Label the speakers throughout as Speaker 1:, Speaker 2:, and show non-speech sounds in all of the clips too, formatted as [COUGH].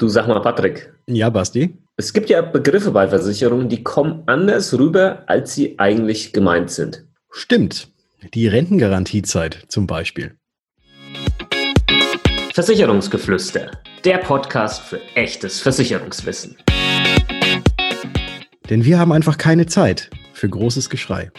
Speaker 1: Du sag mal, Patrick.
Speaker 2: Ja, Basti.
Speaker 1: Es gibt ja Begriffe bei Versicherungen, die kommen anders rüber, als sie eigentlich gemeint sind.
Speaker 2: Stimmt. Die Rentengarantiezeit zum Beispiel.
Speaker 1: Versicherungsgeflüster. Der Podcast für echtes Versicherungswissen.
Speaker 2: Denn wir haben einfach keine Zeit für großes Geschrei.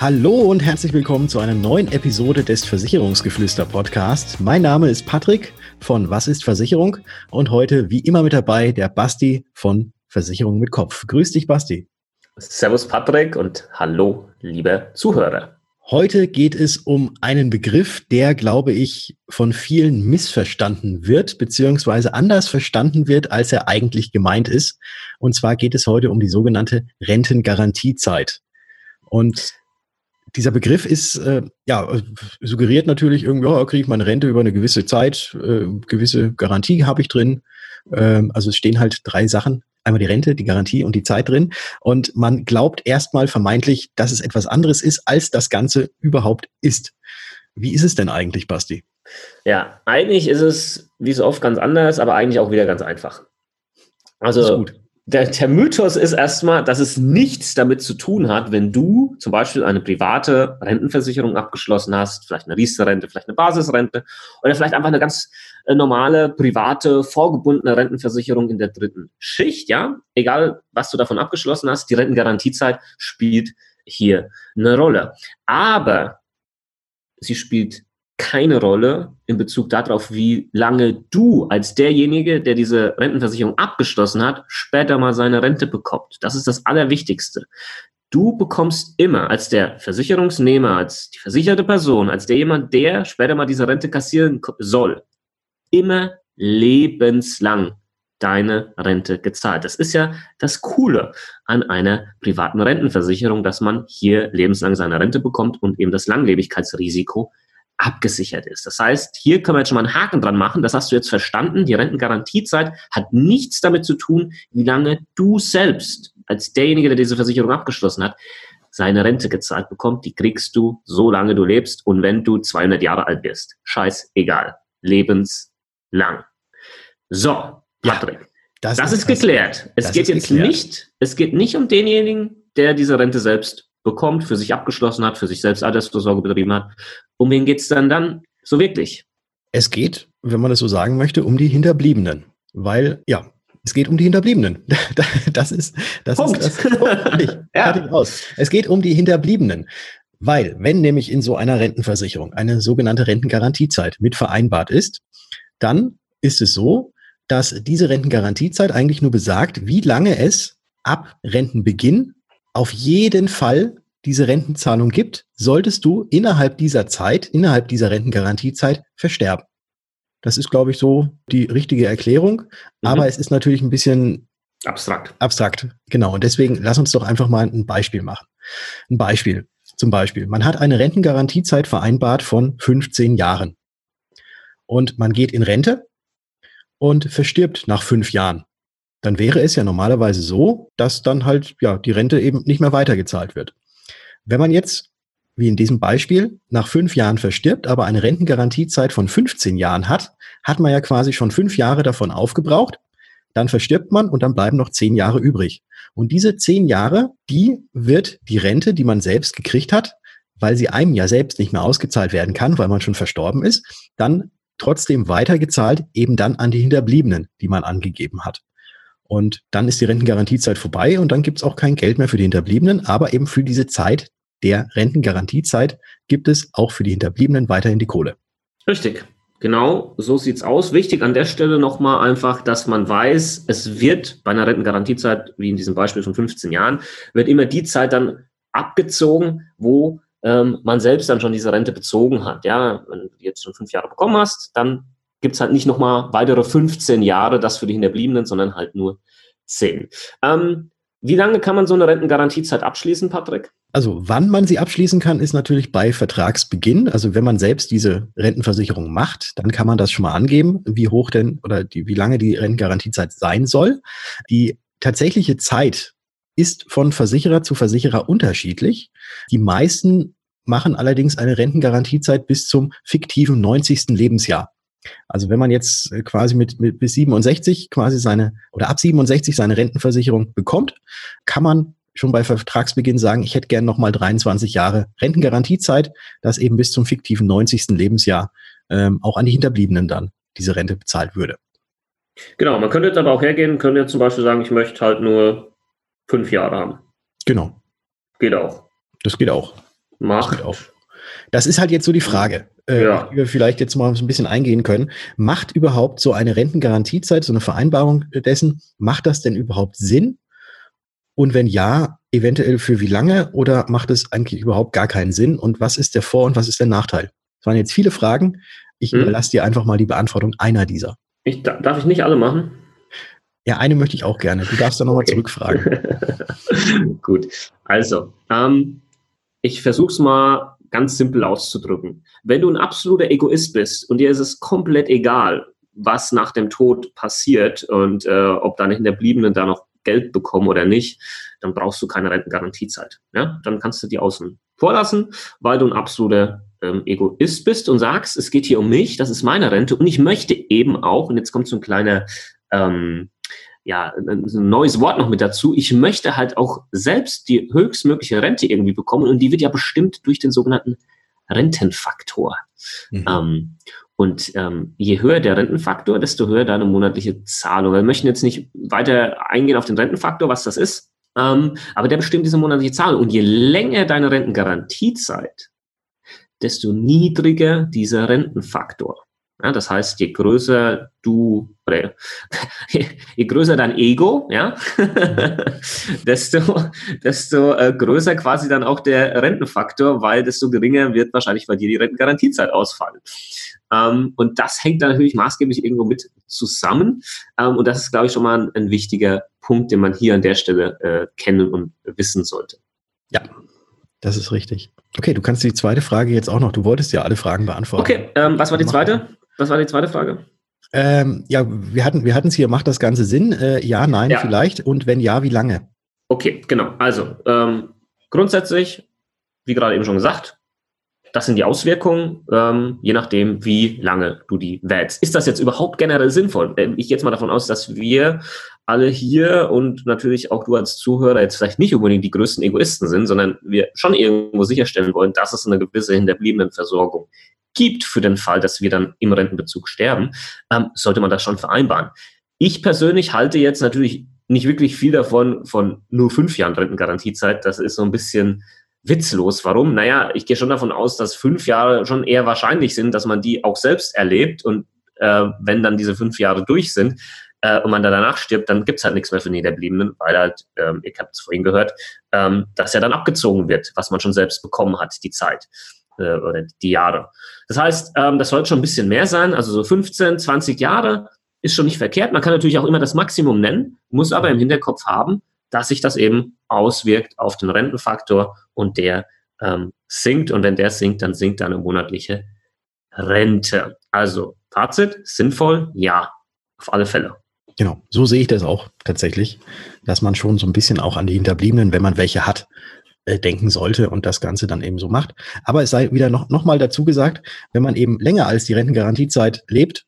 Speaker 2: Hallo und herzlich willkommen zu einer neuen Episode des Versicherungsgeflüster Podcast. Mein Name ist Patrick von Was ist Versicherung und heute wie immer mit dabei der Basti von Versicherung mit Kopf. Grüß dich, Basti.
Speaker 1: Servus, Patrick und hallo, liebe Zuhörer.
Speaker 2: Heute geht es um einen Begriff, der, glaube ich, von vielen missverstanden wird, beziehungsweise anders verstanden wird, als er eigentlich gemeint ist. Und zwar geht es heute um die sogenannte Rentengarantiezeit. Und dieser Begriff ist, äh, ja, suggeriert natürlich irgendwie, oh, kriege ich meine Rente über eine gewisse Zeit, äh, gewisse Garantie habe ich drin. Ähm, also es stehen halt drei Sachen, einmal die Rente, die Garantie und die Zeit drin. Und man glaubt erstmal vermeintlich, dass es etwas anderes ist, als das Ganze überhaupt ist. Wie ist es denn eigentlich, Basti?
Speaker 1: Ja, eigentlich ist es wie so oft ganz anders, aber eigentlich auch wieder ganz einfach. Also der, der Mythos ist erstmal, dass es nichts damit zu tun hat, wenn du zum Beispiel eine private Rentenversicherung abgeschlossen hast, vielleicht eine Riester-Rente, vielleicht eine Basisrente oder vielleicht einfach eine ganz äh, normale, private, vorgebundene Rentenversicherung in der dritten Schicht, ja. Egal, was du davon abgeschlossen hast, die Rentengarantiezeit spielt hier eine Rolle. Aber sie spielt keine Rolle in Bezug darauf, wie lange du als derjenige, der diese Rentenversicherung abgeschlossen hat, später mal seine Rente bekommt. Das ist das Allerwichtigste. Du bekommst immer als der Versicherungsnehmer, als die versicherte Person, als der jemand, der später mal diese Rente kassieren soll, immer lebenslang deine Rente gezahlt. Das ist ja das Coole an einer privaten Rentenversicherung, dass man hier lebenslang seine Rente bekommt und eben das Langlebigkeitsrisiko abgesichert ist. Das heißt, hier können wir jetzt schon mal einen Haken dran machen. Das hast du jetzt verstanden. Die Rentengarantiezeit hat nichts damit zu tun, wie lange du selbst als derjenige, der diese Versicherung abgeschlossen hat, seine Rente gezahlt bekommt. Die kriegst du, solange du lebst und wenn du 200 Jahre alt bist. Scheiß egal. Lebenslang. So, Patrick. Ja, das, das, ist, ist geklärt. Es geht jetzt geklärt. nicht, es geht nicht um denjenigen, der diese Rente selbst bekommt, für sich abgeschlossen hat, für sich selbst Altersvorsorge betrieben hat. Um wen geht es dann dann so wirklich?
Speaker 2: Es geht, wenn man es so sagen möchte, um die Hinterbliebenen. Weil, ja, es geht um die Hinterbliebenen. [LAUGHS] Das ist, das Punkt. ist das. Punkt. [LAUGHS] ja. aus. Es geht um die Hinterbliebenen. Weil, wenn nämlich in so einer Rentenversicherung eine sogenannte Rentengarantiezeit mit vereinbart ist, dann ist es so, dass diese Rentengarantiezeit eigentlich nur besagt, wie lange es ab Rentenbeginn auf jeden Fall diese Rentenzahlung gibt, solltest du innerhalb dieser Zeit, innerhalb dieser Rentengarantiezeit versterben. Das ist, glaube ich, so die richtige Erklärung. Mhm. Aber es ist natürlich ein bisschen
Speaker 1: abstrakt.
Speaker 2: Abstrakt, genau. Und deswegen lass uns doch einfach mal ein Beispiel machen. Ein Beispiel. Zum Beispiel, man hat eine Rentengarantiezeit vereinbart von 15 Jahren. Und man geht in Rente und verstirbt nach fünf Jahren dann wäre es ja normalerweise so, dass dann halt ja die Rente eben nicht mehr weitergezahlt wird. Wenn man jetzt, wie in diesem Beispiel, nach fünf Jahren verstirbt, aber eine Rentengarantiezeit von 15 Jahren hat, hat man ja quasi schon fünf Jahre davon aufgebraucht. Dann verstirbt man und dann bleiben noch zehn Jahre übrig. Und diese zehn Jahre, die wird die Rente, die man selbst gekriegt hat, weil sie einem ja selbst nicht mehr ausgezahlt werden kann, weil man schon verstorben ist, dann trotzdem weitergezahlt, eben dann an die Hinterbliebenen, die man angegeben hat. Und dann ist die Rentengarantiezeit vorbei und dann gibt es auch kein Geld mehr für die Hinterbliebenen, aber eben für diese Zeit der Rentengarantiezeit gibt es auch für die Hinterbliebenen weiterhin die Kohle.
Speaker 1: Richtig. Genau, so sieht's aus. Wichtig an der Stelle nochmal einfach, dass man weiß, es wird bei einer Rentengarantiezeit, wie in diesem Beispiel von 15 Jahren, wird immer die Zeit dann abgezogen, wo ähm, man selbst dann schon diese Rente bezogen hat. Ja, wenn du jetzt schon fünf Jahre bekommen hast, dann gibt es halt nicht nochmal weitere 15 Jahre, das für die Hinterbliebenen, sondern halt nur 10. Ähm, wie lange kann man so eine Rentengarantiezeit abschließen, Patrick?
Speaker 2: Also wann man sie abschließen kann, ist natürlich bei Vertragsbeginn. Also wenn man selbst diese Rentenversicherung macht, dann kann man das schon mal angeben, wie hoch denn oder die, wie lange die Rentengarantiezeit sein soll. Die tatsächliche Zeit ist von Versicherer zu Versicherer unterschiedlich. Die meisten machen allerdings eine Rentengarantiezeit bis zum fiktiven 90. Lebensjahr. Also wenn man jetzt äh, quasi mit, mit bis 67 quasi seine oder ab 67 seine Rentenversicherung bekommt, kann man schon bei Vertragsbeginn sagen, ich hätte gern nochmal 23 Jahre Rentengarantiezeit, dass eben bis zum fiktiven 90. Lebensjahr ähm, auch an die Hinterbliebenen dann diese Rente bezahlt würde.
Speaker 1: Genau, man könnte jetzt aber auch hergehen, könnte jetzt zum Beispiel sagen, ich möchte halt nur fünf Jahre haben.
Speaker 2: Genau.
Speaker 1: Geht auch.
Speaker 2: Das geht auch.
Speaker 1: Macht.
Speaker 2: Das geht auch. Das ist halt jetzt so die Frage, äh, ja. die wir vielleicht jetzt mal so ein bisschen eingehen können. Macht überhaupt so eine Rentengarantiezeit, so eine Vereinbarung dessen, macht das denn überhaupt Sinn? Und wenn ja, eventuell für wie lange oder macht es eigentlich überhaupt gar keinen Sinn? Und was ist der Vor- und was ist der Nachteil? Das waren jetzt viele Fragen. Ich hm. überlasse dir einfach mal die Beantwortung einer dieser.
Speaker 1: Ich, darf ich nicht alle machen?
Speaker 2: Ja, eine möchte ich auch gerne. Du darfst da nochmal okay. zurückfragen. [LAUGHS]
Speaker 1: Gut. Also, ähm, ich versuche es mal ganz simpel auszudrücken. Wenn du ein absoluter Egoist bist und dir ist es komplett egal, was nach dem Tod passiert und äh, ob deine Hinterbliebenen da noch Geld bekommen oder nicht, dann brauchst du keine Rentengarantiezeit. Ja? Dann kannst du die außen vorlassen, weil du ein absoluter ähm, Egoist bist und sagst, es geht hier um mich, das ist meine Rente und ich möchte eben auch, und jetzt kommt so ein kleiner, ähm, ja, ein, neues Wort noch mit dazu, ich möchte halt auch selbst die höchstmögliche Rente irgendwie bekommen und die wird ja bestimmt durch den sogenannten Rentenfaktor. Mhm. Ähm, und ähm, je höher der Rentenfaktor, desto höher deine monatliche Zahlung. Wir möchten jetzt nicht weiter eingehen auf den Rentenfaktor, was das ist, ähm, aber der bestimmt diese monatliche Zahlung. Und je länger deine Rentengarantiezeit, desto niedriger dieser Rentenfaktor. Ja, das heißt, je größer du, oder [LAUGHS] je, größer dein Ego, ja, [LAUGHS] desto, desto äh, größer quasi dann auch der Rentenfaktor, weil desto geringer wird wahrscheinlich bei dir die Rentengarantiezeit ausfallen. Ähm, und das hängt dann natürlich maßgeblich irgendwo mit zusammen. Ähm, und das ist, glaube ich, schon mal ein, ein, wichtiger Punkt, den man hier an der Stelle äh, kennen und wissen sollte.
Speaker 2: Ja, das ist richtig. Okay, du kannst die zweite Frage jetzt auch noch. Du wolltest ja alle Fragen beantworten.
Speaker 1: Okay, ähm, was war die zweite? Was war die zweite Frage?
Speaker 2: Ähm, ja, wir hatten wir es hier, macht das Ganze Sinn? Äh, ja, nein, ja. vielleicht. Und wenn ja, wie lange?
Speaker 1: Okay, genau. Also ähm, grundsätzlich, wie gerade eben schon gesagt, das sind die Auswirkungen, ähm, je nachdem, wie lange du die wählst. Ist das jetzt überhaupt generell sinnvoll? Ähm, ich gehe jetzt mal davon aus, dass wir alle hier und natürlich auch du als Zuhörer jetzt vielleicht nicht unbedingt die größten Egoisten sind, sondern wir schon irgendwo sicherstellen wollen, dass es eine gewisse hinterbliebenen Versorgung gibt für den Fall, dass wir dann im Rentenbezug sterben, ähm, sollte man das schon vereinbaren. Ich persönlich halte jetzt natürlich nicht wirklich viel davon, von nur fünf Jahren Rentengarantiezeit. Das ist so ein bisschen witzlos. Warum? Naja, ich gehe schon davon aus, dass fünf Jahre schon eher wahrscheinlich sind, dass man die auch selbst erlebt. Und äh, wenn dann diese fünf Jahre durch sind äh, und man da danach stirbt, dann gibt's halt nichts mehr für die Hinterbliebenen, weil halt, ähm, ich habe es vorhin gehört, ähm, dass ja dann abgezogen wird, was man schon selbst bekommen hat, die Zeit äh, oder die Jahre. Das heißt, ähm, das sollte schon ein bisschen mehr sein, also so 15, 20 Jahre ist schon nicht verkehrt. Man kann natürlich auch immer das Maximum nennen, muss aber im Hinterkopf haben, dass sich das eben auswirkt auf den Rentenfaktor und der ähm, sinkt. Und wenn der sinkt, dann sinkt deine monatliche Rente. Also Fazit, sinnvoll, ja, auf alle Fälle.
Speaker 2: Genau, so sehe ich das auch tatsächlich, dass man schon so ein bisschen auch an die Hinterbliebenen, wenn man welche hat, äh, denken sollte und das Ganze dann eben so macht. Aber es sei wieder noch, noch mal dazu gesagt, wenn man eben länger als die Rentengarantiezeit lebt,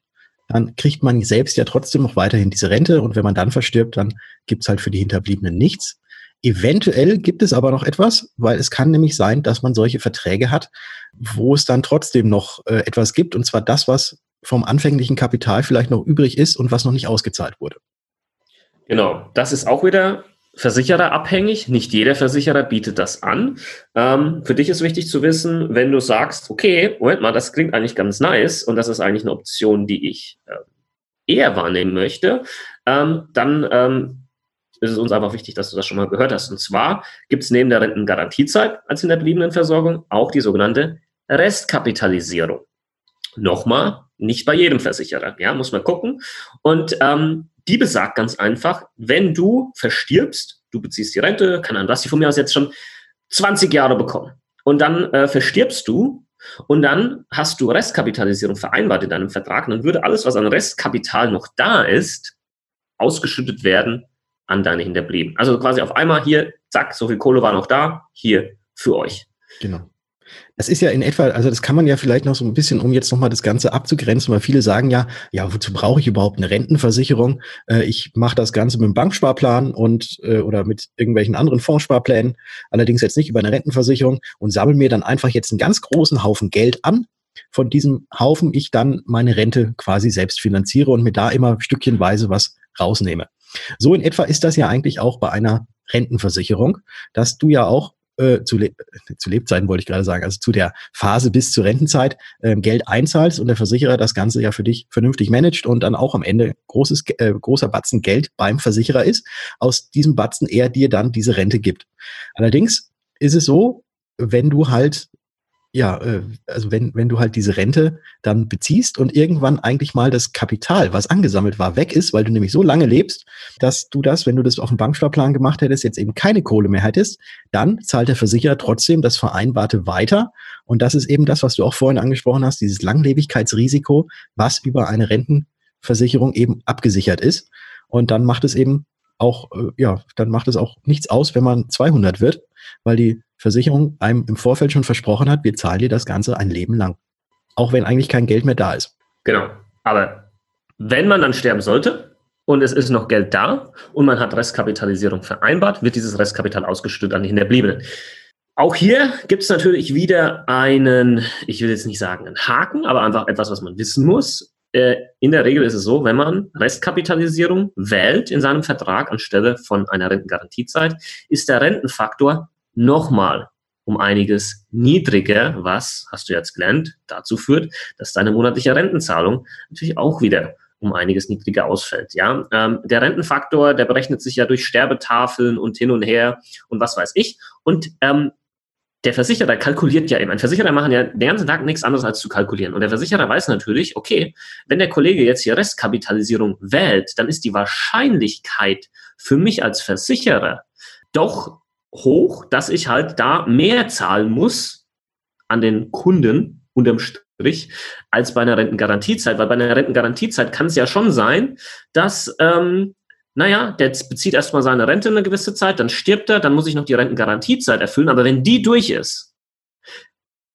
Speaker 2: dann kriegt man selbst ja trotzdem noch weiterhin diese Rente und wenn man dann verstirbt, dann gibt's halt für die Hinterbliebenen nichts. Eventuell gibt es aber noch etwas, weil es kann nämlich sein, dass man solche Verträge hat, wo es dann trotzdem noch äh, etwas gibt, und zwar das, was vom anfänglichen Kapital vielleicht noch übrig ist und was noch nicht ausgezahlt wurde.
Speaker 1: Genau, das ist auch wieder Versicherer abhängig. Nicht jeder Versicherer bietet das an. Ähm, für dich ist wichtig zu wissen, wenn du sagst, okay, Moment mal, das klingt eigentlich ganz nice und das ist eigentlich eine Option, die ich äh, eher wahrnehmen möchte, ähm, dann ähm, ist es uns einfach wichtig, dass du das schon mal gehört hast. Und zwar gibt es neben der Rentengarantiezeit als Hinterbliebenenversorgung auch die sogenannte Restkapitalisierung. Nochmal, nicht bei jedem Versicherer, ja, muss man gucken. Und ähm, die besagt ganz einfach, wenn du verstirbst, du beziehst die Rente, kann an was die von mir aus jetzt schon 20 Jahre bekommen. Und dann äh, verstirbst du und dann hast du Restkapitalisierung vereinbart in deinem Vertrag. Und dann würde alles, was an Restkapital noch da ist, ausgeschüttet werden an deine Hinterblieben. Also quasi auf einmal hier, zack, so viel Kohle war noch da, hier für euch.
Speaker 2: Genau. Das ist ja in etwa, also das kann man ja vielleicht noch so ein bisschen, um jetzt nochmal das Ganze abzugrenzen, weil viele sagen ja, ja, wozu brauche ich überhaupt eine Rentenversicherung? Äh, ich mache das Ganze mit dem Banksparplan und äh, oder mit irgendwelchen anderen Fondssparplänen, allerdings jetzt nicht über eine Rentenversicherung und sammle mir dann einfach jetzt einen ganz großen Haufen Geld an, von diesem Haufen ich dann meine Rente quasi selbst finanziere und mir da immer stückchenweise was rausnehme. So in etwa ist das ja eigentlich auch bei einer Rentenversicherung, dass du ja auch äh, zu, Le zu Lebzeiten wollte ich gerade sagen, also zu der Phase bis zur Rentenzeit äh, Geld einzahlst und der Versicherer das Ganze ja für dich vernünftig managt und dann auch am Ende großes, äh, großer Batzen Geld beim Versicherer ist, aus diesem Batzen er dir dann diese Rente gibt. Allerdings ist es so, wenn du halt ja, äh, also wenn, wenn du halt diese Rente dann beziehst und irgendwann eigentlich mal das Kapital, was angesammelt war, weg ist, weil du nämlich so lange lebst, dass du das, wenn du das auf dem Banksparplan gemacht hättest, jetzt eben keine Kohle mehr hättest, dann zahlt der Versicherer trotzdem das Vereinbarte weiter. Und das ist eben das, was du auch vorhin angesprochen hast, dieses Langlebigkeitsrisiko, was über eine Rentenversicherung eben abgesichert ist. Und dann macht es eben auch, äh, ja, dann macht es auch nichts aus, wenn man 200 wird, weil die Versicherung einem im Vorfeld schon versprochen hat, wir zahlen dir das Ganze ein Leben lang. Auch wenn eigentlich kein Geld mehr da ist.
Speaker 1: Genau. Aber wenn man dann sterben sollte und es ist noch Geld da und man hat Restkapitalisierung vereinbart, wird dieses Restkapital ausgeschüttet an die Hinterbliebenen. Auch hier gibt es natürlich wieder einen, ich will jetzt nicht sagen einen Haken, aber einfach etwas, was man wissen muss. Äh, in der Regel ist es so, wenn man Restkapitalisierung wählt in seinem Vertrag anstelle von einer Rentengarantiezeit, ist der Rentenfaktor nochmal um einiges niedriger, was, hast du jetzt gelernt, dazu führt, dass deine monatliche Rentenzahlung natürlich auch wieder um einiges niedriger ausfällt. Ja, ähm, der Rentenfaktor, der berechnet sich ja durch Sterbetafeln und hin und her und was weiß ich. Und ähm, der Versicherer kalkuliert ja eben. Ein Versicherer machen ja den ganzen Tag nichts anderes als zu kalkulieren. Und der Versicherer weiß natürlich, okay, wenn der Kollege jetzt hier Restkapitalisierung wählt, dann ist die Wahrscheinlichkeit für mich als Versicherer doch hoch, dass ich halt da mehr zahlen muss an den Kunden unterm Strich als bei einer Rentengarantiezeit. Weil bei einer Rentengarantiezeit kann es ja schon sein, dass, ähm, naja, der bezieht erstmal seine Rente eine gewisse Zeit, dann stirbt er, dann muss ich noch die Rentengarantiezeit erfüllen. Aber wenn die durch ist,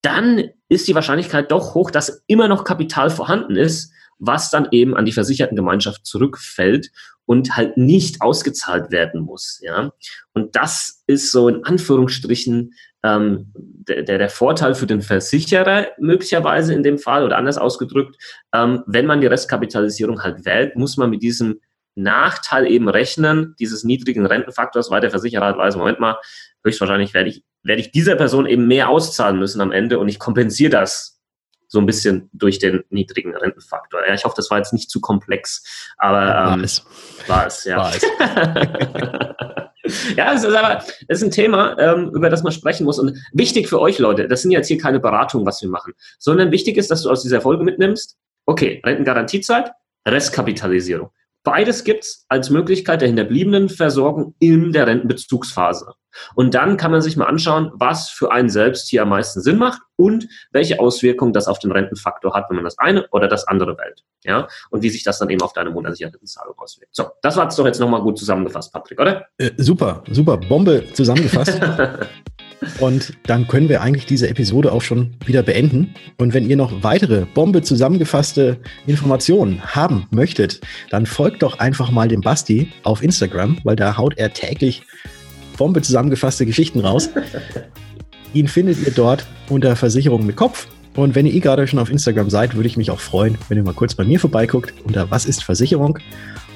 Speaker 1: dann ist die Wahrscheinlichkeit doch hoch, dass immer noch Kapital vorhanden ist, was dann eben an die versicherten Gemeinschaft zurückfällt und halt nicht ausgezahlt werden muss. Ja? Und das ist so in Anführungsstrichen ähm, der, der Vorteil für den Versicherer möglicherweise in dem Fall oder anders ausgedrückt, ähm, wenn man die Restkapitalisierung halt wählt, muss man mit diesem Nachteil eben rechnen, dieses niedrigen Rentenfaktors, weil der Versicherer halt weiß, Moment mal, höchstwahrscheinlich werde ich, werde ich dieser Person eben mehr auszahlen müssen am Ende und ich kompensiere das so ein bisschen durch den niedrigen Rentenfaktor. Ja, ich hoffe, das war jetzt nicht zu komplex, aber ähm, war es. War es, ja. War es. [LAUGHS] ja, es ist aber es ist ein Thema, ähm, über das man sprechen muss. Und wichtig für euch, Leute, das sind jetzt hier keine Beratungen, was wir machen, sondern wichtig ist, dass du aus dieser Folge mitnimmst, okay, Rentengarantiezeit, Restkapitalisierung. Beides gibt's als Möglichkeit der hinterbliebenen Versorgung in der Rentenbezugsphase. Und dann kann man sich mal anschauen, was für einen selbst hier am meisten Sinn macht und welche Auswirkungen das auf den Rentenfaktor hat, wenn man das eine oder das andere wählt. Ja, und wie sich das dann eben auf deine monatliche Rentenzahlung auswirkt. So, das war es doch jetzt nochmal gut zusammengefasst, Patrick, oder?
Speaker 2: Äh, super, super, Bombe zusammengefasst. [LAUGHS] Und dann können wir eigentlich diese Episode auch schon wieder beenden. Und wenn ihr noch weitere Bombe zusammengefasste Informationen haben möchtet, dann folgt doch einfach mal dem Basti auf Instagram, weil da haut er täglich Bombe zusammengefasste Geschichten raus. [LAUGHS] Ihn findet ihr dort unter Versicherung mit Kopf. Und wenn ihr eh gerade schon auf Instagram seid, würde ich mich auch freuen, wenn ihr mal kurz bei mir vorbeiguckt unter Was ist Versicherung?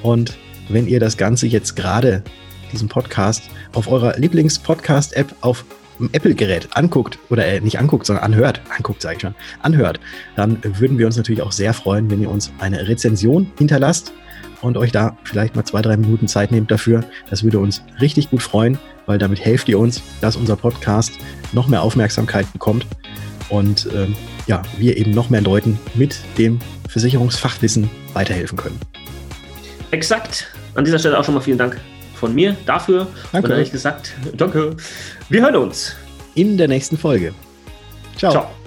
Speaker 2: Und wenn ihr das Ganze jetzt gerade, diesen Podcast, auf eurer Lieblings-Podcast-App auf Apple-Gerät anguckt, oder äh, nicht anguckt, sondern anhört, anguckt sage ich schon, anhört, dann würden wir uns natürlich auch sehr freuen, wenn ihr uns eine Rezension hinterlasst und euch da vielleicht mal zwei, drei Minuten Zeit nehmt dafür. Das würde uns richtig gut freuen, weil damit helft ihr uns, dass unser Podcast noch mehr Aufmerksamkeit bekommt und ähm, ja, wir eben noch mehr Leuten mit dem Versicherungsfachwissen weiterhelfen können.
Speaker 1: Exakt. An dieser Stelle auch schon mal vielen Dank von mir dafür. Danke. Und ehrlich gesagt, danke. Wir hören uns.
Speaker 2: In der nächsten Folge. Ciao. Ciao.